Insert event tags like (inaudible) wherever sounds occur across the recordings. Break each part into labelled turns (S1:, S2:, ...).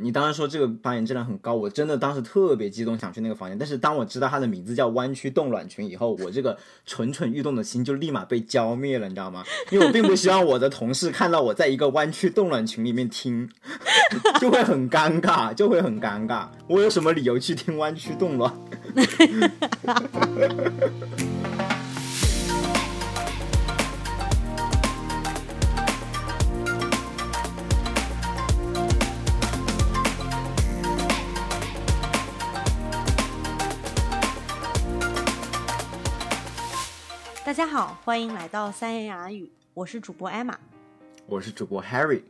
S1: 你当时说这个发言质量很高，我真的当时特别激动，想去那个房间。但是当我知道它的名字叫弯曲冻卵群以后，我这个蠢蠢欲动的心就立马被浇灭了，你知道吗？因为我并不希望我的同事看到我在一个弯曲冻卵群里面听，就会很尴尬，就会很尴尬。我有什么理由去听弯曲冻卵？(laughs)
S2: 家好，欢迎来到三言两语，我是主播艾玛，
S1: 我是主播 Harry，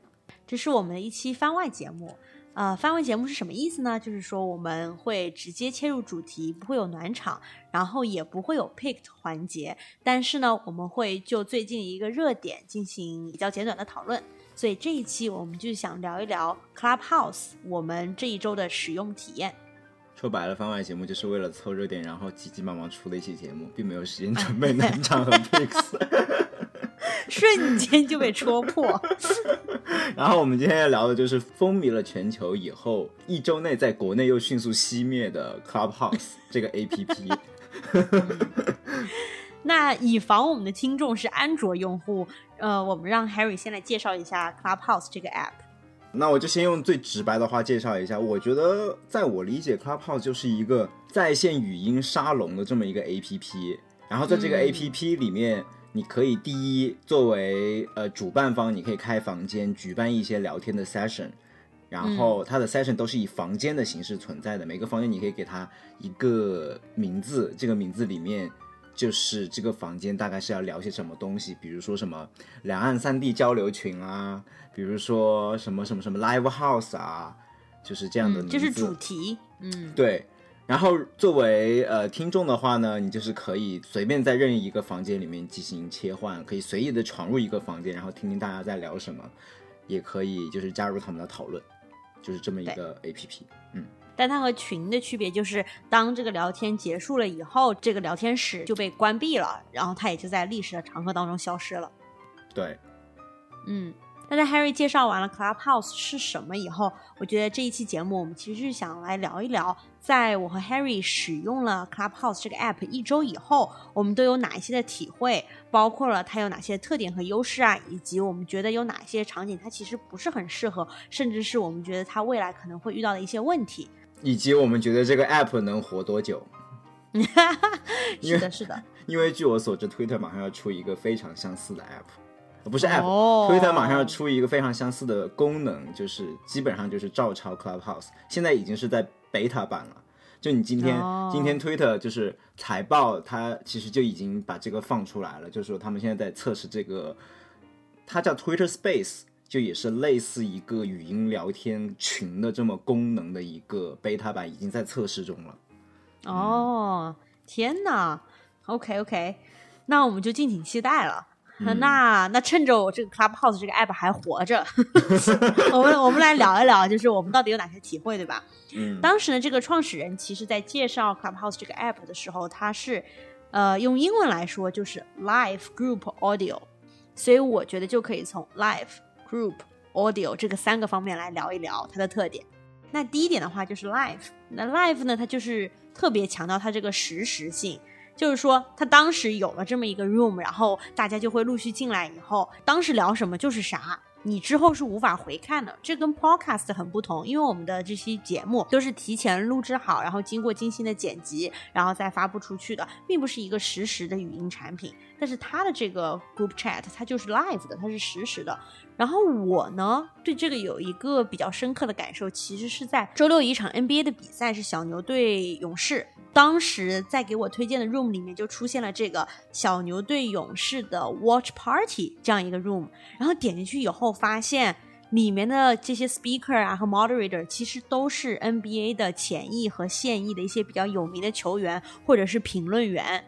S2: 这是我们的一期番外节目。呃，番外节目是什么意思呢？就是说我们会直接切入主题，不会有暖场，然后也不会有 picked 环节，但是呢，我们会就最近一个热点进行比较简短的讨论。所以这一期我们就想聊一聊 Clubhouse，我们这一周的使用体验。
S1: 说白了，番外节目就是为了凑热点，然后急急忙忙出的一期节目，并没有时间准备暖场和 picks，(laughs)
S2: 瞬间就被戳破。(laughs)
S1: 然后我们今天要聊的就是风靡了全球以后一周内在国内又迅速熄灭的 Clubhouse 这个 APP。(laughs)
S2: 那以防我们的听众是安卓用户，呃，我们让 Harry 先来介绍一下 Clubhouse 这个 app。
S1: 那我就先用最直白的话介绍一下，我觉得在我理解，Clubhouse 就是一个在线语音沙龙的这么一个 APP。然后在这个 APP 里面，你可以第一作为呃主办方，你可以开房间举办一些聊天的 session。然后它的 session 都是以房间的形式存在的，每个房间你可以给它一个名字，这个名字里面就是这个房间大概是要聊些什么东西，比如说什么两岸三地交流群啊。比如说什么什么什么 live house 啊，就是这样的
S2: 就是主题，嗯，
S1: 对。然后作为呃听众的话呢，你就是可以随便在任意一个房间里面进行切换，可以随意的闯入一个房间，然后听听大家在聊什么，也可以就是加入他们的讨论，就是这么一个 A P P，嗯。
S2: 但它和群的区别就是，当这个聊天结束了以后，这个聊天室就被关闭了，然后它也就在历史的长河当中消失了。
S1: 对，
S2: 嗯。那在 Harry 介绍完了 Clubhouse 是什么以后，我觉得这一期节目我们其实是想来聊一聊，在我和 Harry 使用了 Clubhouse 这个 app 一周以后，我们都有哪一些的体会，包括了它有哪些特点和优势啊，以及我们觉得有哪些场景它其实不是很适合，甚至是我们觉得它未来可能会遇到的一些问题，
S1: 以及我们觉得这个 app 能活多久。(laughs)
S2: 是的，是的，
S1: 因为据我所知，Twitter 马上要出一个非常相似的 app。不是 App，Twitter 马上要出一个非常相似的功能，就是基本上就是照抄 Clubhouse，现在已经是在 beta 版了。就你今天今天 Twitter 就是财报，它其实就已经把这个放出来了，就是说他们现在在测试这个，它叫 Twitter Space，就也是类似一个语音聊天群的这么功能的一个 beta 版，已经在测试中了。
S2: 哦，天哪！OK OK，那我们就敬请期待了。那那趁着我这个 Clubhouse 这个 app 还活着，(laughs) 我们我们来聊一聊，就是我们到底有哪些体会，对吧？
S1: 嗯，
S2: 当时呢，这个创始人其实在介绍 Clubhouse 这个 app 的时候，他是呃用英文来说就是 Live Group Audio，所以我觉得就可以从 Live Group Audio 这个三个方面来聊一聊它的特点。那第一点的话就是 Live，那 Live 呢，它就是特别强调它这个实时性。就是说，它当时有了这么一个 room，然后大家就会陆续进来。以后当时聊什么就是啥，你之后是无法回看的。这跟 podcast 很不同，因为我们的这期节目都是提前录制好，然后经过精心的剪辑，然后再发布出去的，并不是一个实时的语音产品。但是它的这个 group chat，它就是 live 的，它是实时的。然后我呢，对这个有一个比较深刻的感受，其实是在周六一场 NBA 的比赛，是小牛对勇士。当时在给我推荐的 room 里面就出现了这个小牛队勇士的 watch party 这样一个 room，然后点进去以后发现里面的这些 speaker 啊和 moderator 其实都是 NBA 的前役和现役的一些比较有名的球员或者是评论员，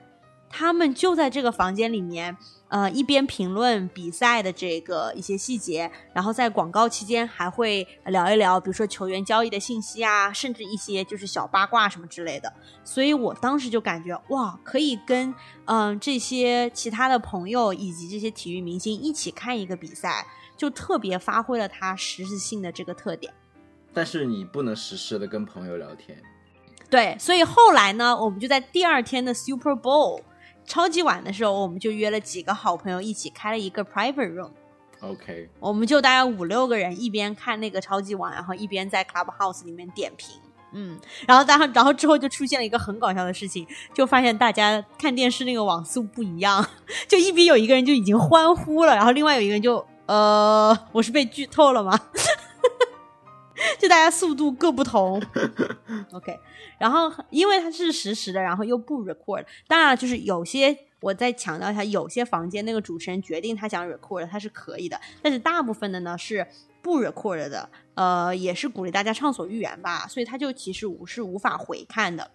S2: 他们就在这个房间里面。呃，一边评论比赛的这个一些细节，然后在广告期间还会聊一聊，比如说球员交易的信息啊，甚至一些就是小八卦什么之类的。所以我当时就感觉哇，可以跟嗯这些其他的朋友以及这些体育明星一起看一个比赛，就特别发挥了它实时性的这个特点。
S1: 但是你不能实时的跟朋友聊天。
S2: 对，所以后来呢，我们就在第二天的 Super Bowl 超级晚的时候，我们就约了几个好朋友一起开了一个 private room。
S1: OK，
S2: 我们就大概五六个人，一边看那个超级碗，然后一边在 Clubhouse 里面点评。嗯，然后当然后之后就出现了一个很搞笑的事情，就发现大家看电视那个网速不一样，(laughs) 就一边有一个人就已经欢呼了，然后另外有一个人就呃，我是被剧透了吗？就大家速度各不同。OK，然后因为它是实时的，然后又不 record，当然就是有些我再强调一下，有些房间那个主持人决定他想 record，他是可以的，但是大部分的呢是不 record 的，呃，也是鼓励大家畅所欲言吧，所以他就其实无是无法回看的。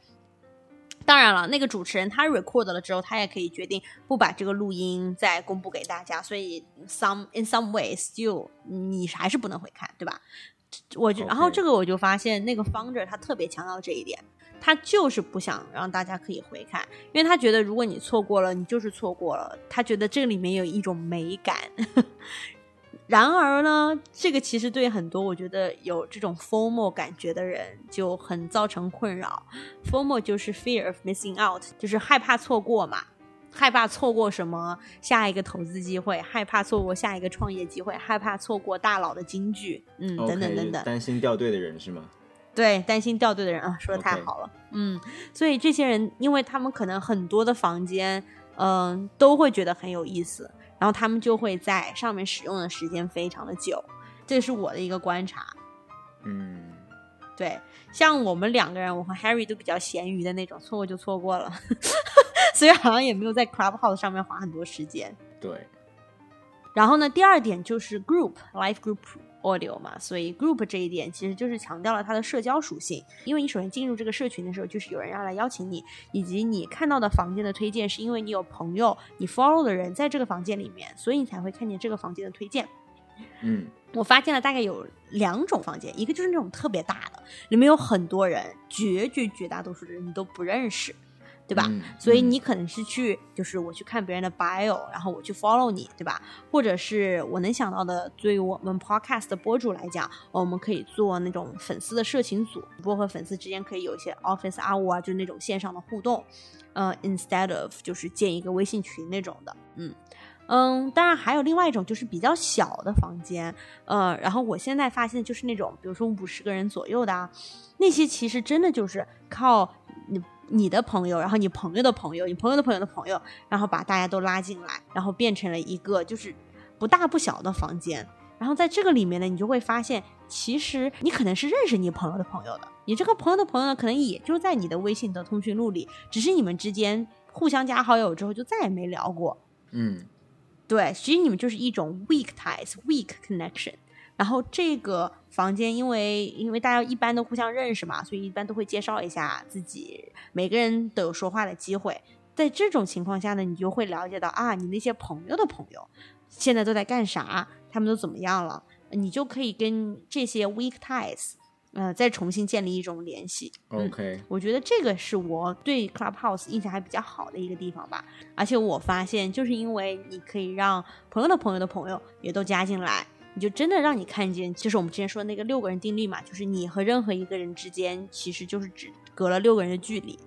S2: 当然了，那个主持人他 record 了之后，他也可以决定不把这个录音再公布给大家，所以 some in some way still 你还是不能回看，对吧？我就然后这个我就发现那个 founder 他特别强调这一点，他就是不想让大家可以回看，因为他觉得如果你错过了，你就是错过了，他觉得这里面有一种美感。(laughs) 然而呢，这个其实对很多我觉得有这种 FOMO 感觉的人就很造成困扰。FOMO 就是 fear of missing out，就是害怕错过嘛，害怕错过什么下一个投资机会，害怕错过下一个创业机会，害怕错过大佬的金句，嗯，等等等等。
S1: 担心掉队的人是吗？
S2: 对，担心掉队的人啊，说的太好了嗯，所以这些人，因为他们可能很多的房间，嗯、都会觉得很有意思，然后他们就会在上面使用的时间非常的久，这是我的一个观察。
S1: 嗯，
S2: 对，像我们两个人，我和 Harry 都比较咸鱼的那种，错过就错过了，(laughs) (laughs) 所以好像也没有在 Clubhouse 上面花很多时间。
S1: 对，
S2: 然后呢，第二点就是 group live group audio 嘛，所以 group 这一点其实就是强调了它的社交属性。因为你首先进入这个社群的时候，就是有人要来邀请你，以及你看到的房间的推荐是因为你有朋友，你 follow 的人在这个房间里面，所以你才会看见这个房间的推荐。
S1: 嗯
S2: 我发现了大概有两种房间，一个就是那种特别大的，里面有很多人，绝绝绝大多数的人你都不认识，对吧？
S1: 嗯
S2: 所以
S1: 嗯
S2: 你可能是去，就是我去看别人的 bio，然后我去 follow 你，对吧？或者是我能想到的，对于我们 podcast 的播主来讲，我们可以做那种粉丝的社群组，主播和粉丝之间可以有一些 office hour 啊，就是那种线上的互动，呃，instead of 就是建一个微信群那种的，嗯。嗯，当然还有另外一种就是比较小的房间，呃，然后我现在发现就是那种，比如说五十个人左右的啊，那些其实真的就是靠你你的朋友，然后你朋友的朋友，你朋友的朋友的朋友，然后把大家都拉进来，然后变成了一个就是不大不小的房间。然后在这个里面呢，你就会发现，其实你可能是认识你朋友的朋友的，你这个朋友的朋友呢，可能也就在你的微信的通讯录里，只是你们之间互相加好友之后就再也没聊过。
S1: 嗯
S2: 对，其实你们就是一种 weak ties、weak connection。然后这个房间，因为因为大家一般都互相认识嘛，所以一般都会介绍一下自己，每个人都有说话的机会。在这种情况下呢，你就会了解到啊，你那些朋友的朋友现在都在干啥，他们都怎么样了，你就可以跟这些 weak ties，呃，再重新建立一种联系。嗯
S1: ，OK，
S2: 我觉得这个是我对 Clubhouse 印象还比较好的一个地方吧。而且我发现，就是因为你可以让朋友的朋友的朋友也都加进来，你就真的让你看见，就是我们之前说的那个六个人定律嘛，就是你和任何一个人之间其实就是只隔了六个人的距离，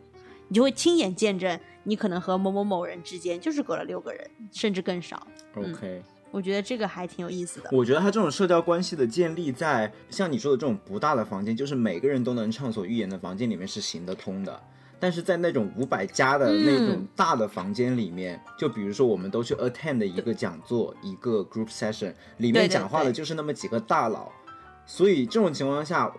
S2: 你就会亲眼见证你可能和某某某人之间就是隔了六个人，甚至更少。
S1: OK，、
S2: 我觉得这个还挺有意思的。
S1: 我觉得他这种社交关系的建立在像你说的这种不大的房间，就是每个人都能畅所欲言的房间里面是行得通的。但是在那种五百加的那种
S2: 嗯
S1: 大的房间里面，就比如说我们都去 attend 的一个讲座，一个 group session，里面讲话的就是那么几个大佬，所以这种情况下，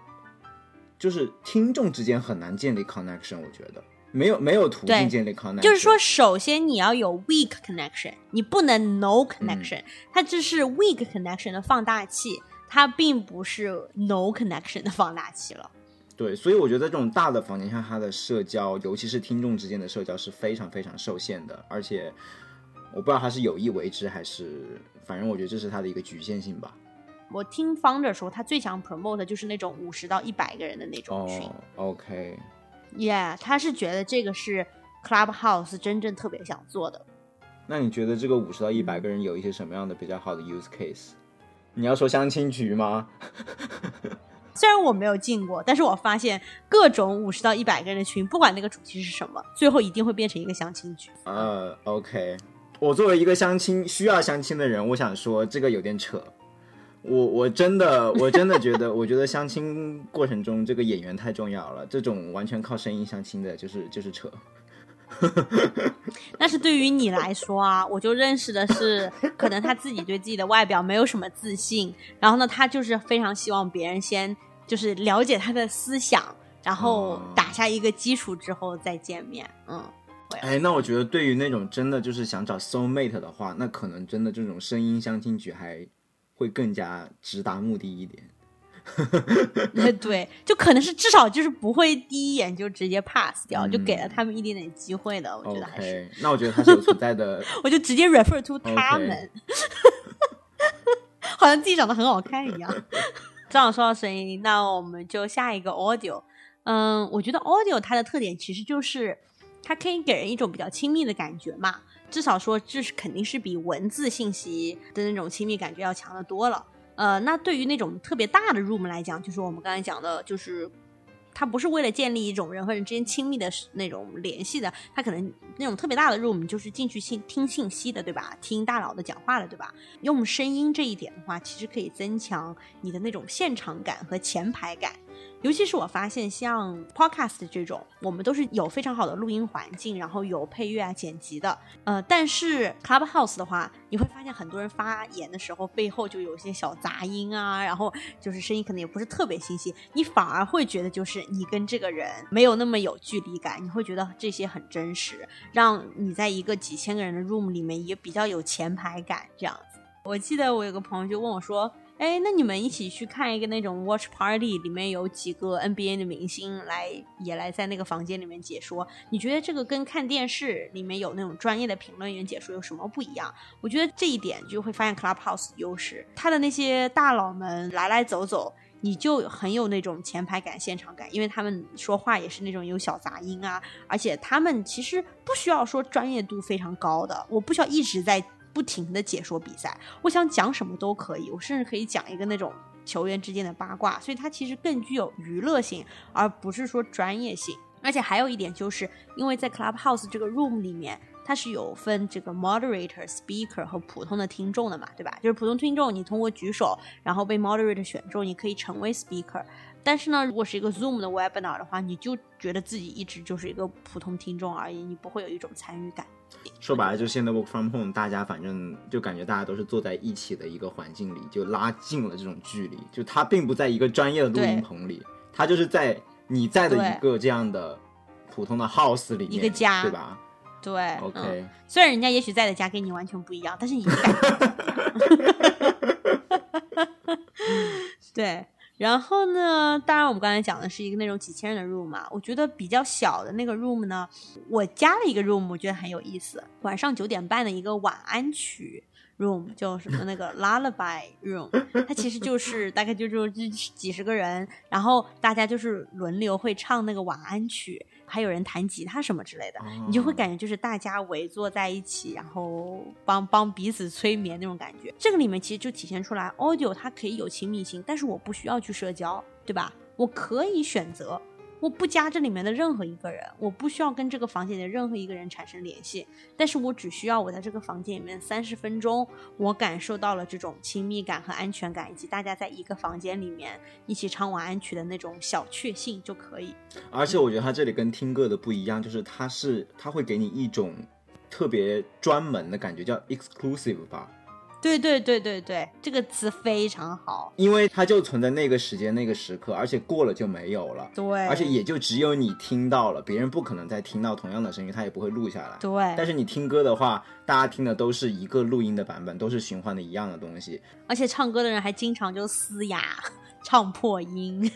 S1: 就是听众之间很难建立 connection，我觉得。没有没有途径建立 connection，
S2: 就是说，首先你要有 weak connection，你不能 no connection，、它这是 weak connection 的放大器，它并不是 no connection 的放大器了。
S1: 对，所以我觉得在这种大的房间下，它的社交，尤其是听众之间的社交是非常非常受限的，而且我不知道他是有意为之还是，反正我觉得这是他的一个局限性吧。
S2: 我听 founder 说，他最想 promote 的就是那种五十到一百个人的那种群。
S1: 哦
S2: ，OK，Yeah，他是觉得这个是 Clubhouse 真正特别想做的。
S1: 那你觉得这个五十到一百个人有一些什么样的比较好的 use case？你要说相亲局吗？(laughs)
S2: 虽然我没有进过，但是我发现各种五十到一百个人的群，不管那个主题是什么，最后一定会变成一个相亲局。
S1: 呃，OK，我作为一个相亲需要相亲的人，我想说这个有点扯。我我真的我真的觉得，(laughs) 我觉得相亲过程中这个演员太重要了。这种完全靠声音相亲的，就是就是扯。(laughs)
S2: 但是对于你来说啊，我就认识的是，可能他自己对自己的外表没有什么自信，然后呢，他就是非常希望别人先就是了解他的思想，然后打下一个基础之后再见面。嗯，
S1: 哎，那我觉得对于那种真的就是想找 soul mate 的话，那可能真的这种声音相亲局还会更加直达目的一点。(laughs)
S2: 对，就可能是至少就是不会第一眼就直接 pass 掉，就给了他们一点点机会的。我觉得还是，
S1: 那我觉得他是有存在的。(laughs)
S2: 我就直接 refer to 他们，(laughs) 好像自己长得很好看一样。正好说到声音，那我们就下一个 audio。嗯，我觉得 audio 它的特点其实就是它可以给人一种比较亲密的感觉嘛，至少说这是肯定是比文字信息的那种亲密感觉要强的多了。呃，那对于那种特别大的 room 来讲，就是我们刚才讲的，就是它不是为了建立一种人和人之间亲密的那种联系的，它可能那种特别大的 room 就是进去信听信息的，对吧？听大佬的讲话的，对吧？用声音这一点的话，其实可以增强你的那种现场感和前排感。尤其是我发现，像 podcast 这种，我们都是有非常好的录音环境，然后有配乐啊、剪辑的。呃，但是 Clubhouse 的话，你会发现很多人发言的时候，背后就有一些小杂音啊，然后就是声音可能也不是特别清晰，你反而会觉得就是你跟这个人没有那么有距离感，你会觉得这些很真实，让你在一个几千个人的 room 里面也比较有前排感这样子。我记得我有个朋友就问我说。哎，那你们一起去看一个那种 watch party，里面有几个 NBA 的明星来，也来在那个房间里面解说。你觉得这个跟看电视里面有那种专业的评论员解说有什么不一样？我觉得这一点就会发现 Clubhouse 优势，他的那些大佬们来来走走，你就很有那种前排感、现场感，因为他们说话也是那种有小杂音啊，而且他们其实不需要说专业度非常高的，我不需要一直在。不停的解说比赛，我想讲什么都可以，我甚至可以讲一个那种球员之间的八卦，所以它其实更具有娱乐性，而不是说专业性。而且还有一点就是，因为在 Clubhouse 这个 room 里面，它是有分这个 moderator、speaker 和普通的听众的嘛，对吧？就是普通听众，你通过举手，然后被 moderator 选中，你可以成为 speaker。但是呢，如果是一个 Zoom 的 webinar 的话，你就觉得自己一直就是一个普通听众而已，你不会有一种参与感。
S1: 说白了，就现在 work from home，大家反正就感觉大家都是坐在一起的一个环境里，就拉近了这种距离。就他并不在一个专业的录音棚里，他就是在你在的一个这样的普通的 house 里面，
S2: 一个家，
S1: 对吧？
S2: 对
S1: ，OK。
S2: 虽然人家也许在的家跟你完全不一样，但是你感 (laughs) (laughs) 对。然后呢？当然，我们刚才讲的是一个那种几千人的 room 嘛。我觉得比较小的那个 room 呢，我加了一个 room，我觉得很有意思。晚上九点半的一个晚安曲 room，叫什么那个 (laughs) lullaby room，它其实就是大概就就几十个人，然后大家就是轮流会唱那个晚安曲。还有人弹吉他什么之类的，你就会感觉就是大家围坐在一起，然后帮帮彼此催眠那种感觉。这个里面其实就体现出来，audio 它可以有亲密性，但是我不需要去社交，对吧？我可以选择。我不加这里面的任何一个人，我不需要跟这个房间的任何一个人产生联系，但是我只需要我在这个房间里面三十分钟，我感受到了这种亲密感和安全感，以及大家在一个房间里面一起唱晚安曲的那种小确幸就可以。
S1: 而且我觉得它这里跟听歌的不一样，就是它是它会给你一种特别专门的感觉，叫 exclusive 吧。
S2: 对对对对对，这个词非常好，
S1: 因为它就存在那个时间那个时刻，而且过了就没有了。
S2: 对，
S1: 而且也就只有你听到了，别人不可能再听到同样的声音，他也不会录下来。
S2: 对，
S1: 但是你听歌的话，大家听的都是一个录音的版本，都是循环的一样的东西。
S2: 而且唱歌的人还经常就嘶哑，(laughs) 唱破音。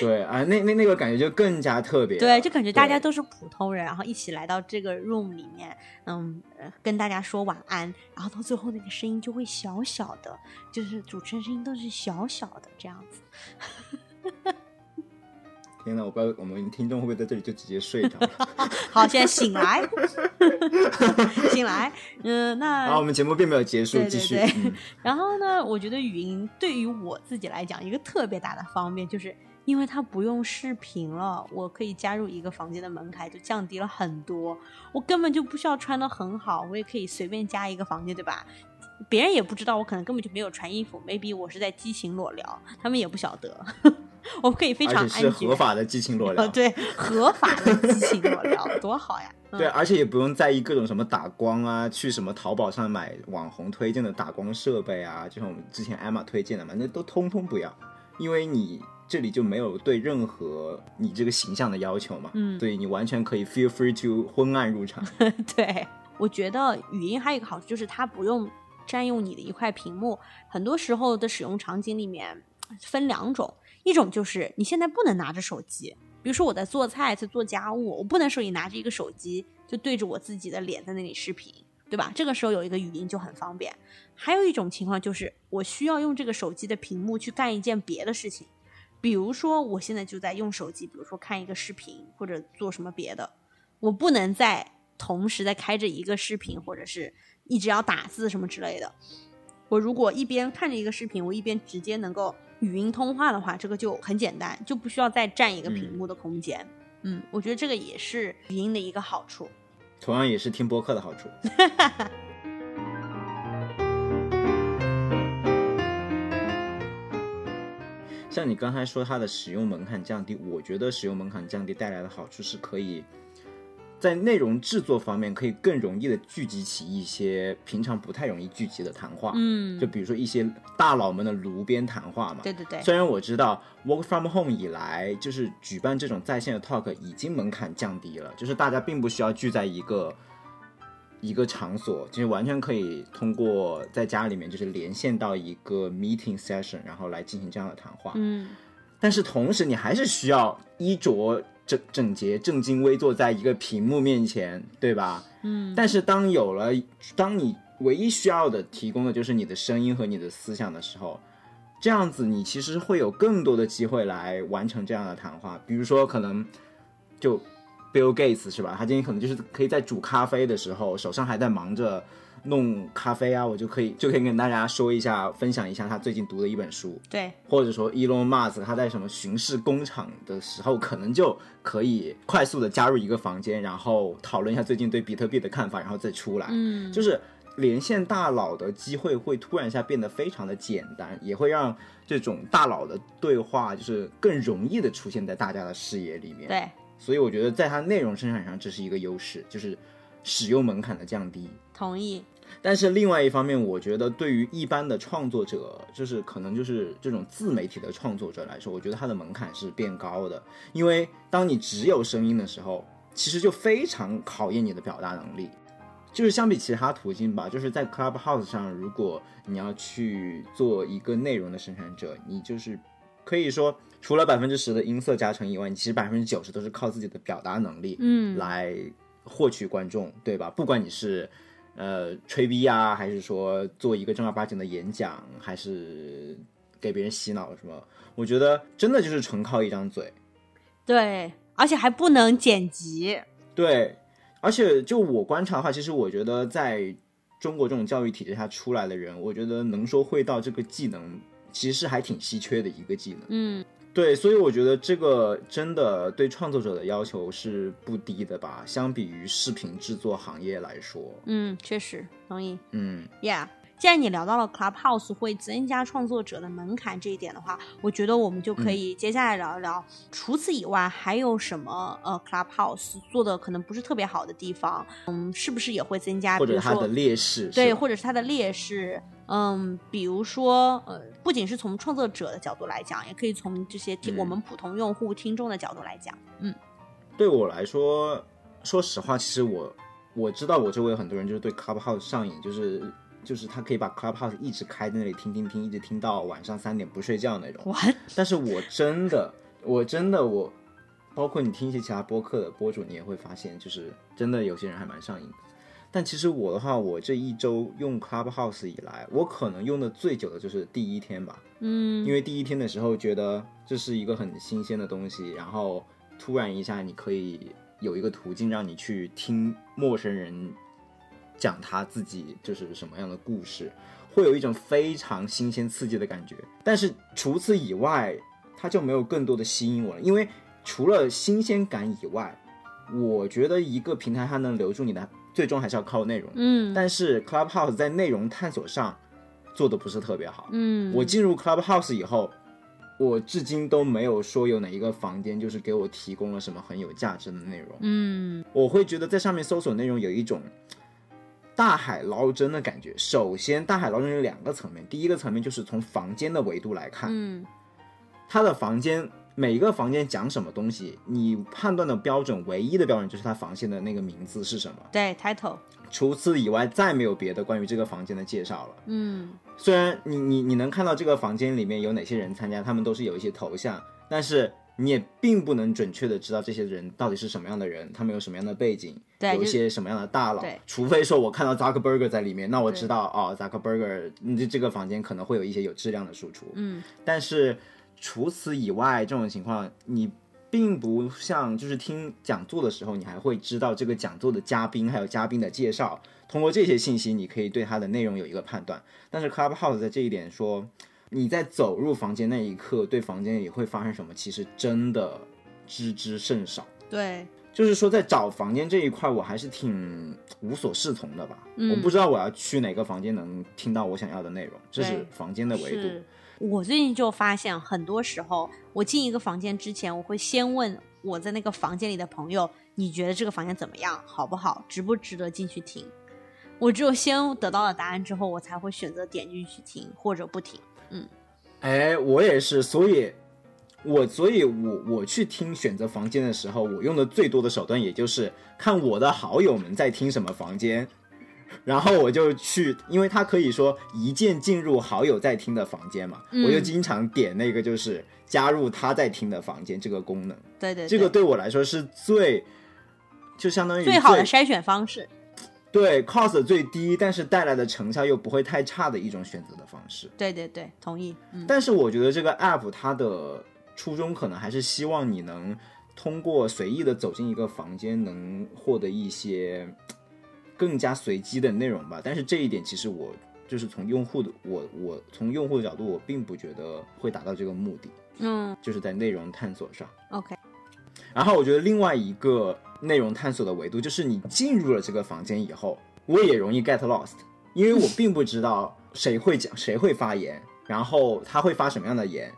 S1: 对啊，那那那个感觉就更加特别。
S2: 对，就感觉大家都是普通人，然后一起来到这个 room 里面，嗯，跟大家说晚安，然后到最后那个声音就会小小的，就是主持人声音都是小小的这样子。(laughs)
S1: 天呐，我不知道我们听众会不会在这里就直接睡着了。(laughs)
S2: 好，现在醒来，(laughs) 醒来。嗯，那
S1: 好我们节目并没有结束，
S2: 对
S1: 继续。
S2: 然后呢，我觉得语音对于我自己来讲，一个特别大的方便，就是因为它不用视频了，我可以加入一个房间的门槛就降低了很多，我根本就不需要穿的很好，我也可以随便加一个房间，对吧？别人也不知道，我可能根本就没有穿衣服，maybe 我是在激情裸聊，他们也不晓得，(laughs) 我可以非常安全，
S1: 合法的激情裸 (laughs) 聊。
S2: 呃，对，合法的激情裸聊，多好呀！嗯
S1: 对，而且也不用在意各种什么打光啊，去什么淘宝上买网红推荐的打光设备啊，就像我们之前艾玛推荐的嘛，那都通通不要，因为你这里就没有对任何你这个形象的要求嘛，
S2: 嗯
S1: 对你完全可以 feel free to 昏暗入场。(laughs)
S2: 对，我觉得语音还有一个好处就是它不用占用你的一块屏幕。很多时候的使用场景里面分两种，一种就是你现在不能拿着手机，比如说我在做菜、在做家务，我不能手里拿着一个手机就对着我自己的脸在那里视频。对吧？这个时候有一个语音就很方便。还有一种情况就是，我需要用这个手机的屏幕去干一件别的事情，比如说我现在就在用手机，比如说看一个视频或者做什么别的，我不能再同时在开着一个视频，或者是一直要打字什么之类的。我如果一边看着一个视频，我一边直接能够语音通话的话，这个就很简单，就不需要再占一个屏幕的空间。嗯，我觉得这个也是语音的一个好处。
S1: 同样也是听播客的好处。(laughs) 像你刚才说它的使用门槛降低，我觉得使用门槛降低带来的好处是可以在内容制作方面可以更容易的聚集起一些平常不太容易聚集的谈话。
S2: 嗯
S1: 就比如说一些大佬们的炉边谈话嘛。
S2: 对对对，
S1: 虽然我知道 work from home 以来，就是举办这种在线的 talk 已经门槛降低了，就是大家并不需要聚在一个一个场所，就是完全可以通过在家里面就是连线到一个 meeting session，然后来进行这样的谈话。
S2: 嗯
S1: 但是同时，你还是需要衣着整整洁、正襟危坐在一个屏幕面前，对吧？
S2: 嗯
S1: 但是当有了，当你唯一需要的提供的就是你的声音和你的思想的时候，这样子你其实会有更多的机会来完成这样的谈话。比如说，可能就 Bill Gates 是吧？他今天可能就是可以在煮咖啡的时候，手上还在忙着弄咖啡啊，我就可以就可以跟大家说一下，分享一下他最近读的一本书。
S2: 对，
S1: 或者说 Elon Musk 他在什么巡视工厂的时候，可能就可以快速的加入一个房间，然后讨论一下最近对比特币的看法，然后再出来。
S2: 嗯
S1: 就是连线大佬的机会会突然一下变得非常的简单，也会让这种大佬的对话就是更容易的出现在大家的视野里面。
S2: 对，
S1: 所以我觉得在它内容生产上这是一个优势，就是使用门槛的降低。
S2: 同意。
S1: 但是另外一方面，我觉得对于一般的创作者，就是可能就是这种自媒体的创作者来说，我觉得它的门槛是变高的。因为当你只有声音的时候，其实就非常考验你的表达能力。就是相比其他途径吧，就是在 Clubhouse 上，如果你要去做一个内容的生产者，你就是可以说，除了百分之十的音色加成以外，你其实百分之九十都是靠自己的表达能力，
S2: 嗯
S1: 来获取观众，对吧？不管你是呃吹逼啊，还是说做一个正儿八经的演讲，还是给别人洗脑什么，我觉得真的就是纯靠一张嘴。
S2: 对，而且还不能剪辑。
S1: 对，而且就我观察的话，其实我觉得在中国这种教育体制下出来的人，我觉得能说会道这个技能，其实还挺稀缺的一个技能。
S2: 嗯
S1: 对，所以我觉得这个真的对创作者的要求是不低的吧，相比于视频制作行业来说，
S2: 嗯，确实同意。
S1: 嗯
S2: Yeah，既然你聊到了 Clubhouse 会增加创作者的门槛这一点的话，我觉得我们就可以接下来聊一聊，除此以外还有什么呃 Clubhouse 做的可能不是特别好的地方，嗯，是不是也会增加？
S1: 或者它的劣势，
S2: 对，或者是它的劣势，嗯，比如说呃，不仅是从创作者的角度来讲，也可以从这些听、
S1: 嗯
S2: 我们普通用户听众的角度来讲，嗯
S1: 对我来说，说实话，其实我我知道我周围有很多人就是对 Clubhouse 上瘾，就是就是他可以把 Clubhouse 一直开在那里听听听，一直听到晚上三点不睡觉那种。
S2: ，what？
S1: 但是我真的，我真的我，包括你听一些其他播客的播主，你也会发现，就是真的有些人还蛮上瘾的。但其实我的话，我这一周用 Clubhouse 以来，我可能用的最久的就是第一天吧。
S2: 嗯，
S1: 因为第一天的时候觉得这是一个很新鲜的东西，然后突然一下你可以有一个途径让你去听陌生人讲他自己就是什么样的故事，会有一种非常新鲜刺激的感觉。但是除此以外，它就没有更多的吸引我了，因为除了新鲜感以外，我觉得一个平台它能留住你的，最终还是要靠内容。
S2: 嗯
S1: 但是 Clubhouse 在内容探索上做的不是特别好。
S2: 嗯，
S1: 我进入 Clubhouse 以后，我至今都没有说有哪一个房间就是给我提供了什么很有价值的内容。
S2: 嗯
S1: 我会觉得在上面搜索内容有一种大海捞针的感觉。首先，大海捞针有两个层面，第一个层面就是从房间的维度来看，
S2: 嗯
S1: 它的房间每一个房间讲什么东西，你判断的标准唯一的标准就是它房间的那个名字是什么。
S2: 对 title，
S1: 除此以外，再没有别的关于这个房间的介绍了。
S2: 嗯
S1: 虽然你你你能看到这个房间里面有哪些人参加，他们都是有一些头像，但是你也并不能准确的知道这些人到底是什么样的人，他们有什么样的背景，有一些什么样的大佬
S2: 对。
S1: 除非说我看到扎克伯格在里面，那我知道哦，扎克伯格这这个房间可能会有一些有质量的输出。
S2: 嗯
S1: 但是除此以外，这种情况你并不像就是听讲座的时候，你还会知道这个讲座的嘉宾还有嘉宾的介绍，通过这些信息，你可以对它的内容有一个判断。但是 Clubhouse 在这一点说，你在走入房间那一刻，对房间里会发生什么，其实真的知之甚少。
S2: 对，
S1: 就是说，在找房间这一块，我还是挺无所适从的吧。
S2: 嗯
S1: 我不知道我要去哪个房间能听到我想要的内容，这是房间的维度。
S2: 我最近就发现，很多时候我进一个房间之前，我会先问我在那个房间里的朋友：“你觉得这个房间怎么样？好不好？值不值得进去听？”我只有先得到了答案之后，我才会选择点进去听或者不听。
S1: 嗯哎，我也是，所以，我所以我我去听选择房间的时候，我用的最多的手段，也就是看我的好友们在听什么房间，然后我就去，因为它可以说一键进入好友在听的房间嘛，
S2: 嗯
S1: 我就经常点那个就是加入他在听的房间这个功能，
S2: 对对对，
S1: 这个对我来说是最，就相当于
S2: 最好的筛选方式。
S1: 对 cost 最低，但是带来的成效又不会太差的一种选择的方式。
S2: 对对对，同意。嗯
S1: 但是我觉得这个 app 它的初衷可能还是希望你能通过随意的走进一个房间，能获得一些更加随机的内容吧。但是这一点其实我就是从用户的我我从用户的角度，我并不觉得会达到这个目的，
S2: 嗯。
S1: 就是在内容探索上。
S2: ，OK，
S1: 然后我觉得另外一个内容探索的维度，就是你进入了这个房间以后，我也容易 get lost，因为我并不知道谁会讲，谁会发言，然后他会发什么样的言，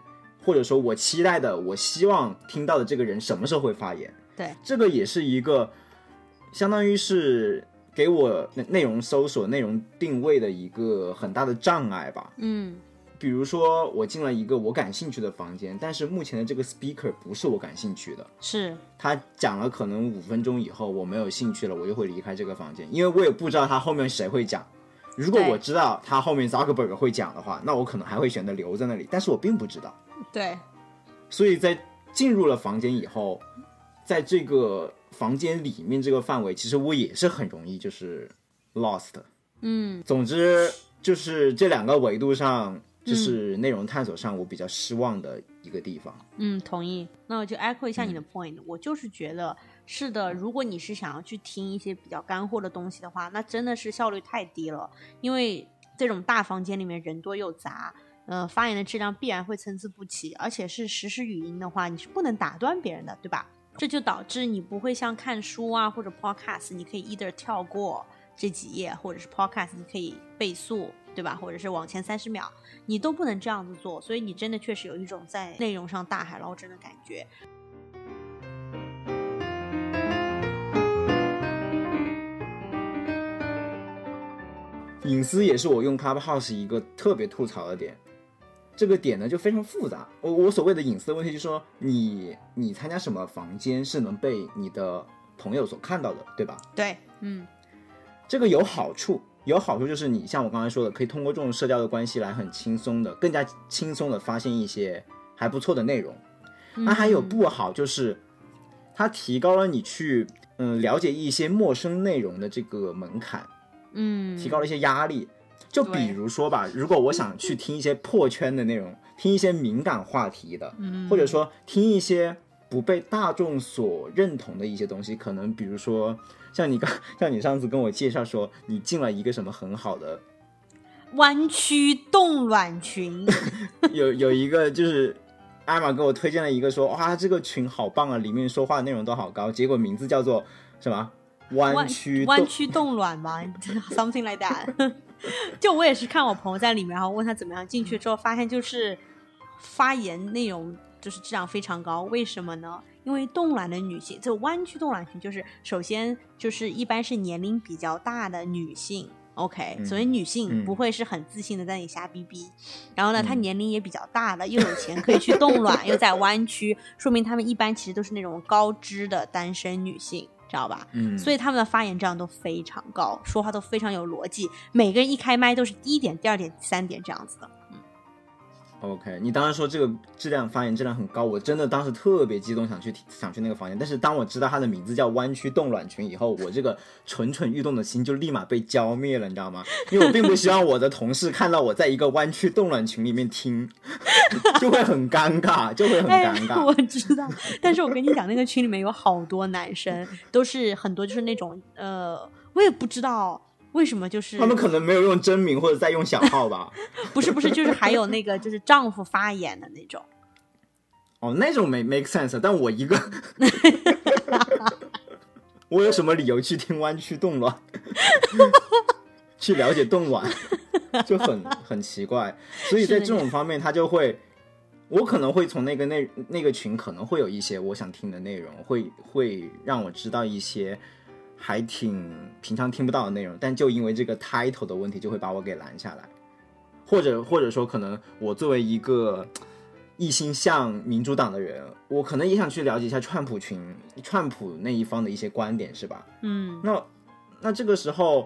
S1: 或者说我期待的，我希望听到的这个人什么时候会发言，
S2: 对，
S1: 这个也是一个相当于是给我内内容搜索、内容定位的一个很大的障碍吧。
S2: 嗯
S1: 比如说，我进了一个我感兴趣的房间，但是目前的这个 speaker 不是我感兴趣的，
S2: 是，
S1: 他讲了可能五分钟以后，我没有兴趣了，我就会离开这个房间，因为我也不知道他后面谁会讲。如果我知道他后面 Zuckerberg 会讲的话，那我可能还会选择留在那里，但是我并不知道。
S2: 对，
S1: 所以在进入了房间以后，在这个房间里面这个范围，其实我也是很容易就是 lost。
S2: 嗯
S1: 总之就是这两个维度上，就是内容探索上我比较失望的一个地方。
S2: 嗯，同意。那我就 echo 一下你的 point，、我就是觉得是的，如果你是想要去听一些比较干货的东西的话，那真的是效率太低了，因为这种大房间里面人多又杂。呃，发言的质量必然会参差不齐，而且是实时语音的话，你是不能打断别人的，对吧？这就导致你不会像看书啊或者 podcast，你可以 either 跳过这几页，或者是 podcast 你可以倍速，对吧？或者是往前三十秒，你都不能这样子做，所以你真的确实有一种在内容上大海捞针的感觉。
S1: 隐私也是我用 Clubhouse 一个特别吐槽的点。这个点呢就非常复杂。我我所谓的隐私的问题，就是说你你参加什么房间是能被你的朋友所看到的，对吧？
S2: 对，嗯，
S1: 这个有好处，有好处就是你像我刚才说的，可以通过这种社交的关系来很轻松的、更加轻松的发现一些还不错的内容。那还有不好就是，它提高了你去嗯了解一些陌生内容的这个门槛，
S2: 嗯，
S1: 提高了一些压力。就比如说吧，如果我想去听一些破圈的内容，听一些敏感话题的，
S2: 嗯
S1: 或者说听一些不被大众所认同的一些东西，可能比如说像你刚 (laughs) 像你上次跟我介绍说，你进了一个什么很好的，
S2: 弯曲冻卵群，(laughs)
S1: 有有一个就是艾玛给我推荐了一个说，哇，这个群好棒啊，里面说话内容都好高，结果名字叫做什么？弯
S2: 弯
S1: 曲
S2: 弯曲冻卵吗，(laughs) something like that。(laughs) 就我也是看我朋友在里面，然后问他怎么样，进去之后发现就是发言内容就是质量非常高，为什么呢？因为冻卵的女性，就弯曲冻卵群就是首先就是一般是年龄比较大的女性。OK，、
S1: 嗯
S2: 所以女性
S1: 嗯。
S2: 不会是很自信的在那里瞎逼逼，然后呢，她
S1: 嗯。
S2: 年龄也比较大了，又有钱可以去冻卵，又在弯曲，说明她们一般其实都是那种高知的单身女性，知道吧？
S1: 嗯，
S2: 所以他们的发言质量都非常高，说话都非常有逻辑，每个人一开麦都是第一点、第二点、第三点这样子的。
S1: OK，你当时说这个质量发言质量很高，我真的当时特别激动，想去想去那个房间。但是当我知道它的名字叫弯曲冻卵群以后，我这个蠢蠢欲动的心就立马被浇灭了，你知道吗？因为我并不希望我的同事看到我在一个弯曲冻卵群里面听，就会很尴尬，就会很
S2: 哎
S1: 尴，尬。
S2: 我知道，但是我跟你讲，那个群里面有好多男生，都是很多就是那种呃，我也不知道为什么，就是
S1: 他们可能没有用真名或者在用小号吧？(laughs)
S2: 不是不是，就是还有那个就是丈夫发言的那种。
S1: 哦，那种没 make sense，但我一个，(laughs) 我有什么理由去听弯曲动乱，去了解动卵，就很很奇怪。所以在这种方面，他就会，我可能会从那个那那个群可能会有一些我想听的内容，会会让我知道一些还挺平常听不到的内容，但就因为这个 title 的问题，就会把我给拦下来，或者或者说可能我作为一个。一心向民主党的人，我可能也想去了解一下川普群、川普那一方的一些观点，是吧？
S2: 嗯，
S1: 那那这个时候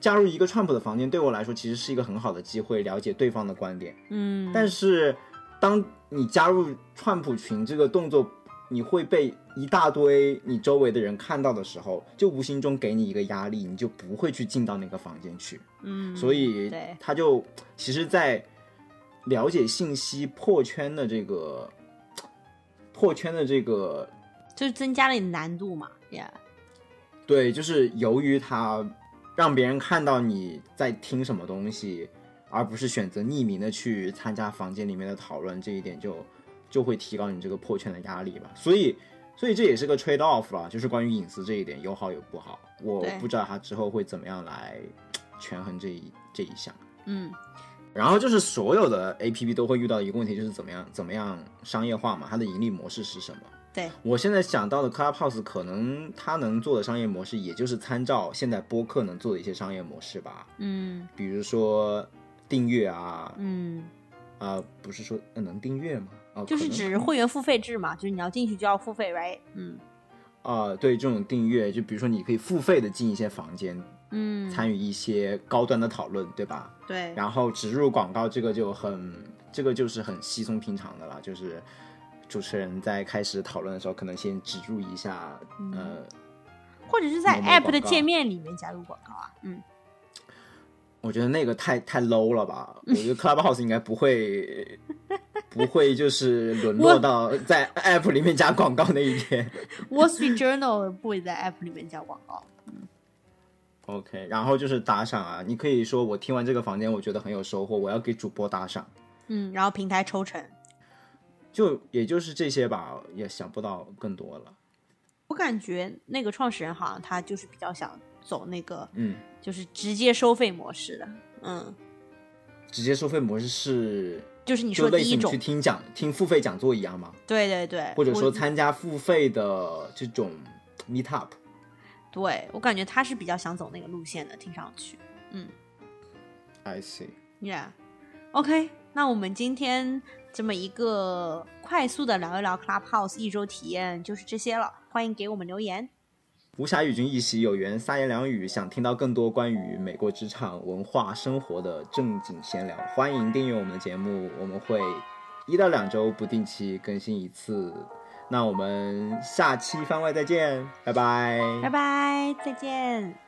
S1: 加入一个川普的房间，对我来说其实是一个很好的机会，了解对方的观点。
S2: 嗯，
S1: 但是当你加入川普群这个动作，你会被一大堆你周围的人看到的时候，就无形中给你一个压力，你就不会去进到那个房间去。
S2: 嗯，
S1: 所以
S2: 对，
S1: 他就其实，在了解信息破圈的这个 (tsk) 破圈的这个
S2: 就是增加了难度嘛，Yeah，
S1: 对，就是由于他让别人看到你在听什么东西，而不是选择匿名的去参加房间里面的讨论，这一点就就会提高你这个破圈的压力吧。所以，所以这也是个 trade off 啦，就是关于隐私这一点，有好有不好。我不知道他之后会怎么样来权衡这一这一项。
S2: 嗯
S1: 然后就是所有的 A P P 都会遇到一个问题，就是怎么样怎么样商业化嘛，它的盈利模式是什么？
S2: 对，
S1: 我现在想到的 Clubhouse 可能它能做的商业模式，也就是参照现在播客能做的一些商业模式吧，
S2: 嗯
S1: 比如说订阅啊，
S2: 嗯，
S1: 啊、不是说呃能订阅吗？哦，
S2: 就是指会员付费制嘛，就是你要进去就要付费，right？嗯
S1: 啊、对这种订阅，就比如说你可以付费的进一些房间，
S2: 嗯，
S1: 参与一些高端的讨论，对吧？
S2: 对，
S1: 然后植入广告这个就很，这个就是很稀松平常的了，就是主持人在开始讨论的时候，可能先植入一下，呃，
S2: 或者是在 App 的界面里面加入广告啊，嗯，
S1: 我觉得那个太太 low 了吧？(laughs) 我觉得 Clubhouse 应该不会，不会就是沦落到在 App 里面加广告那一天。
S2: Wall Street Journal 不会在 App 里面加广告。
S1: OK，然后就是打赏啊，你可以说我听完这个房间，我觉得很有收获，我要给主播打赏，
S2: 嗯，然后平台抽成。
S1: 就也就是这些吧，也想不到更多了。
S2: 我感觉那个创始人好像他就是比较想走那个，
S1: 嗯，
S2: 就是直接收费模式的。嗯，
S1: 直接收费模式是
S2: 就是你说第一种，
S1: 去听讲听付费讲座一样吗？
S2: 对对对，
S1: 或者说参加付费的这种 meet up。
S2: 对我感觉他是比较想走那个路线的，听上去。
S1: 嗯 I see。
S2: Yeah，OK，、那我们今天这么一个快速的聊一聊 Clubhouse 一周体验就是这些了，欢迎给我们留言。
S1: 无暇与君一席，有缘三言两语。想听到更多关于美国职场文化生活的正经闲聊，欢迎订阅我们的节目。我们会一到两周不定期更新一次那我们下期番外再见，拜拜，
S2: 拜拜，再见。